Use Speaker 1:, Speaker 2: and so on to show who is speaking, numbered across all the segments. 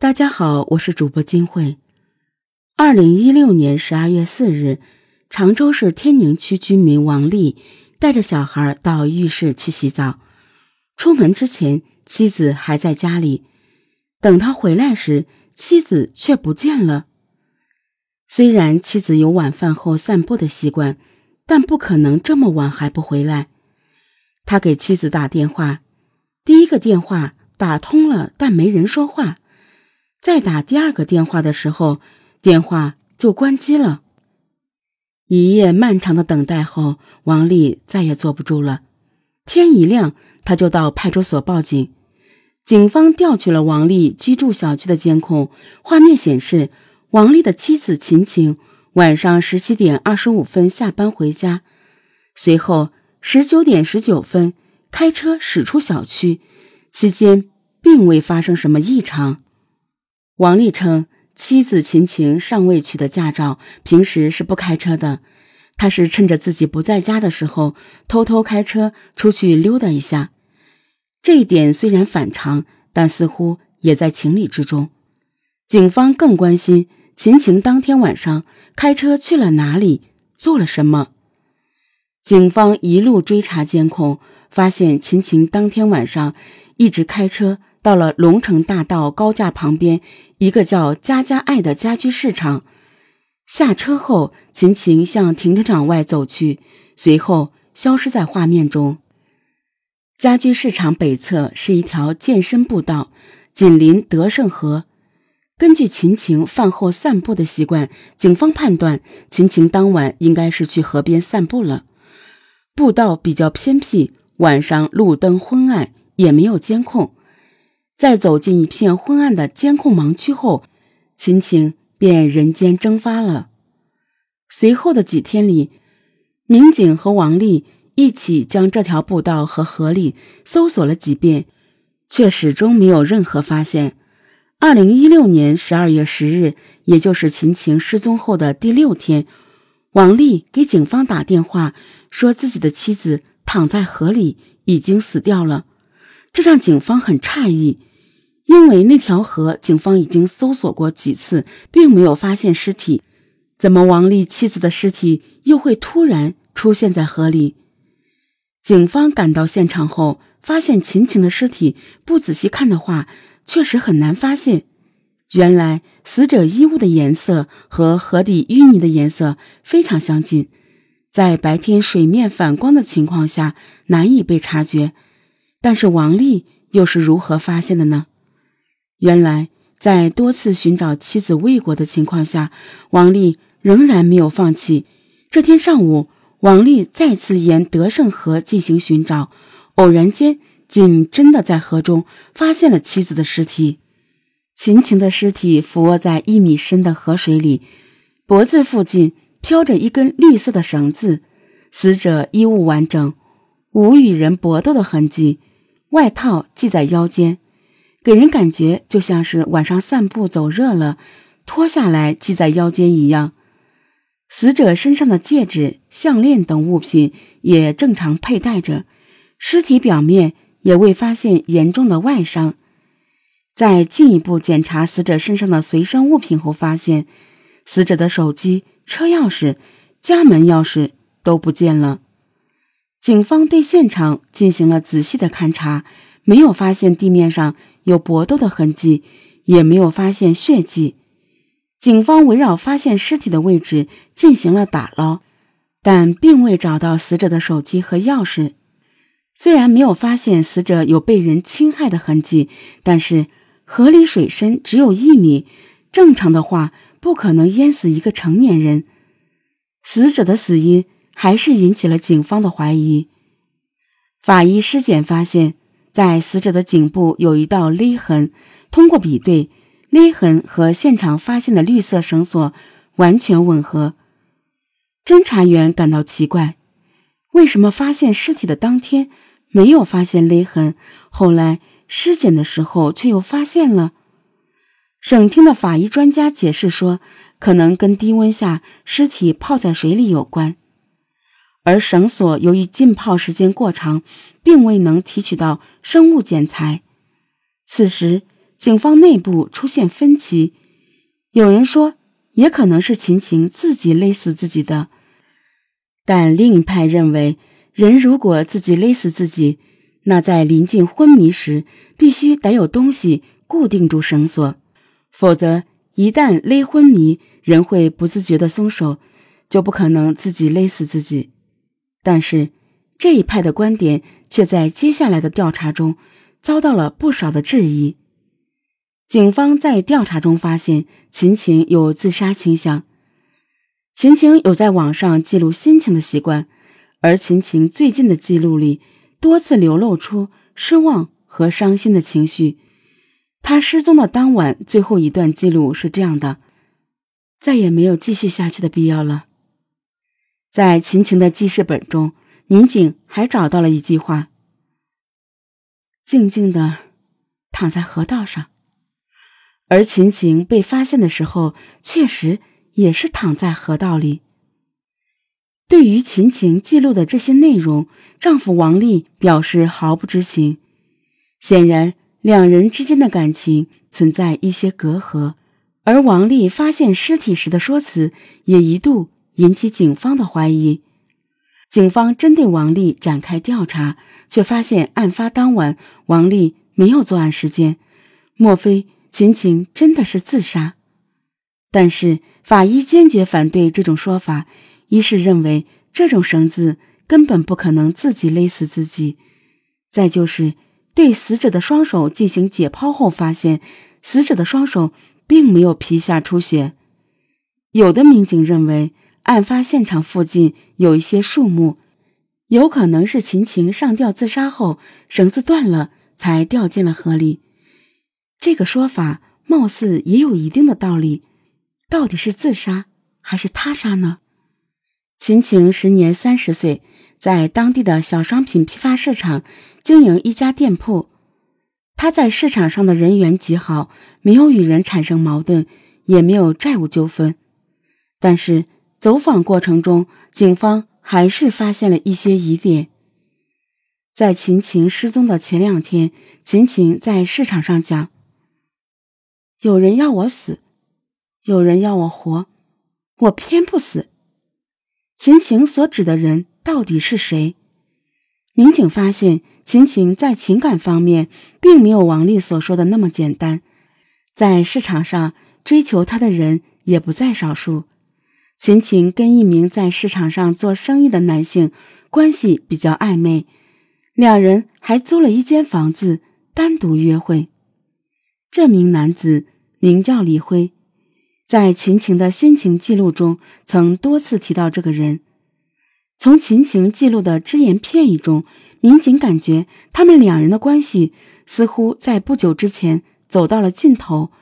Speaker 1: 大家好，我是主播金慧。二零一六年十二月四日，常州市天宁区居民王丽带着小孩到浴室去洗澡。出门之前，妻子还在家里。等他回来时，妻子却不见了。虽然妻子有晚饭后散步的习惯，但不可能这么晚还不回来。他给妻子打电话，第一个电话打通了，但没人说话。再打第二个电话的时候，电话就关机了。一夜漫长的等待后，王丽再也坐不住了。天一亮，他就到派出所报警。警方调取了王丽居住小区的监控画面，显示王丽的妻子秦晴晚上十七点二十五分下班回家，随后十九点十九分开车驶出小区，期间并未发生什么异常。王丽称，妻子秦晴尚未取得驾照，平时是不开车的。他是趁着自己不在家的时候，偷偷开车出去溜达一下。这一点虽然反常，但似乎也在情理之中。警方更关心秦晴当天晚上开车去了哪里，做了什么。警方一路追查监控，发现秦晴当天晚上一直开车。到了龙城大道高架旁边一个叫“家家爱”的家居市场，下车后，秦晴向停车场外走去，随后消失在画面中。家居市场北侧是一条健身步道，紧邻德胜河。根据秦晴饭后散步的习惯，警方判断秦晴当晚应该是去河边散步了。步道比较偏僻，晚上路灯昏暗，也没有监控。在走进一片昏暗的监控盲区后，秦晴便人间蒸发了。随后的几天里，民警和王丽一起将这条步道和河里搜索了几遍，却始终没有任何发现。二零一六年十二月十日，也就是秦晴失踪后的第六天，王丽给警方打电话，说自己的妻子躺在河里，已经死掉了。这让警方很诧异。因为那条河，警方已经搜索过几次，并没有发现尸体。怎么王丽妻子的尸体又会突然出现在河里？警方赶到现场后，发现秦晴的尸体，不仔细看的话，确实很难发现。原来死者衣物的颜色和河底淤泥的颜色非常相近，在白天水面反光的情况下难以被察觉。但是王丽又是如何发现的呢？原来，在多次寻找妻子未果的情况下，王丽仍然没有放弃。这天上午，王丽再次沿德胜河进行寻找，偶然间竟真的在河中发现了妻子的尸体。秦晴的尸体俯卧在一米深的河水里，脖子附近飘着一根绿色的绳子。死者衣物完整，无与人搏斗的痕迹，外套系在腰间。给人感觉就像是晚上散步走热了，脱下来系在腰间一样。死者身上的戒指、项链等物品也正常佩戴着，尸体表面也未发现严重的外伤。在进一步检查死者身上的随身物品后，发现死者的手机、车钥匙、家门钥匙都不见了。警方对现场进行了仔细的勘查。没有发现地面上有搏斗的痕迹，也没有发现血迹。警方围绕发现尸体的位置进行了打捞，但并未找到死者的手机和钥匙。虽然没有发现死者有被人侵害的痕迹，但是河里水深只有一米，正常的话不可能淹死一个成年人。死者的死因还是引起了警方的怀疑。法医尸检发现。在死者的颈部有一道勒痕，通过比对，勒痕和现场发现的绿色绳索完全吻合。侦查员感到奇怪，为什么发现尸体的当天没有发现勒痕，后来尸检的时候却又发现了？省厅的法医专家解释说，可能跟低温下尸体泡在水里有关。而绳索由于浸泡时间过长，并未能提取到生物检材。此时，警方内部出现分歧，有人说也可能是秦晴自己勒死自己的，但另一派认为，人如果自己勒死自己，那在临近昏迷时必须得有东西固定住绳索，否则一旦勒昏迷，人会不自觉地松手，就不可能自己勒死自己。但是。这一派的观点却在接下来的调查中遭到了不少的质疑。警方在调查中发现秦晴有自杀倾向。秦晴有在网上记录心情的习惯，而秦晴最近的记录里多次流露出失望和伤心的情绪。他失踪的当晚最后一段记录是这样的：“再也没有继续下去的必要了。”在秦晴的记事本中。民警还找到了一句话：“静静的躺在河道上。”而秦晴被发现的时候，确实也是躺在河道里。对于秦晴记录的这些内容，丈夫王丽表示毫不知情。显然，两人之间的感情存在一些隔阂。而王丽发现尸体时的说辞，也一度引起警方的怀疑。警方针对王丽展开调查，却发现案发当晚王丽没有作案时间。莫非秦晴真的是自杀？但是法医坚决反对这种说法，一是认为这种绳子根本不可能自己勒死自己，再就是对死者的双手进行解剖后发现，死者的双手并没有皮下出血。有的民警认为。案发现场附近有一些树木，有可能是秦晴上吊自杀后绳子断了才掉进了河里。这个说法貌似也有一定的道理。到底是自杀还是他杀呢？秦晴时年三十岁，在当地的小商品批发市场经营一家店铺。他在市场上的人缘极好，没有与人产生矛盾，也没有债务纠纷。但是。走访过程中，警方还是发现了一些疑点。在秦晴失踪的前两天，秦晴在市场上讲：“有人要我死，有人要我活，我偏不死。”秦晴所指的人到底是谁？民警发现，秦晴在情感方面并没有王丽所说的那么简单，在市场上追求她的人也不在少数。秦晴跟一名在市场上做生意的男性关系比较暧昧，两人还租了一间房子单独约会。这名男子名叫李辉，在秦晴的心情记录中曾多次提到这个人。从秦晴记录的只言片语中，民警感觉他们两人的关系似乎在不久之前走到了尽头。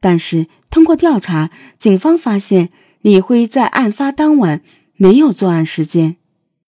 Speaker 1: 但是通过调查，警方发现。李辉在案发当晚没有作案时间。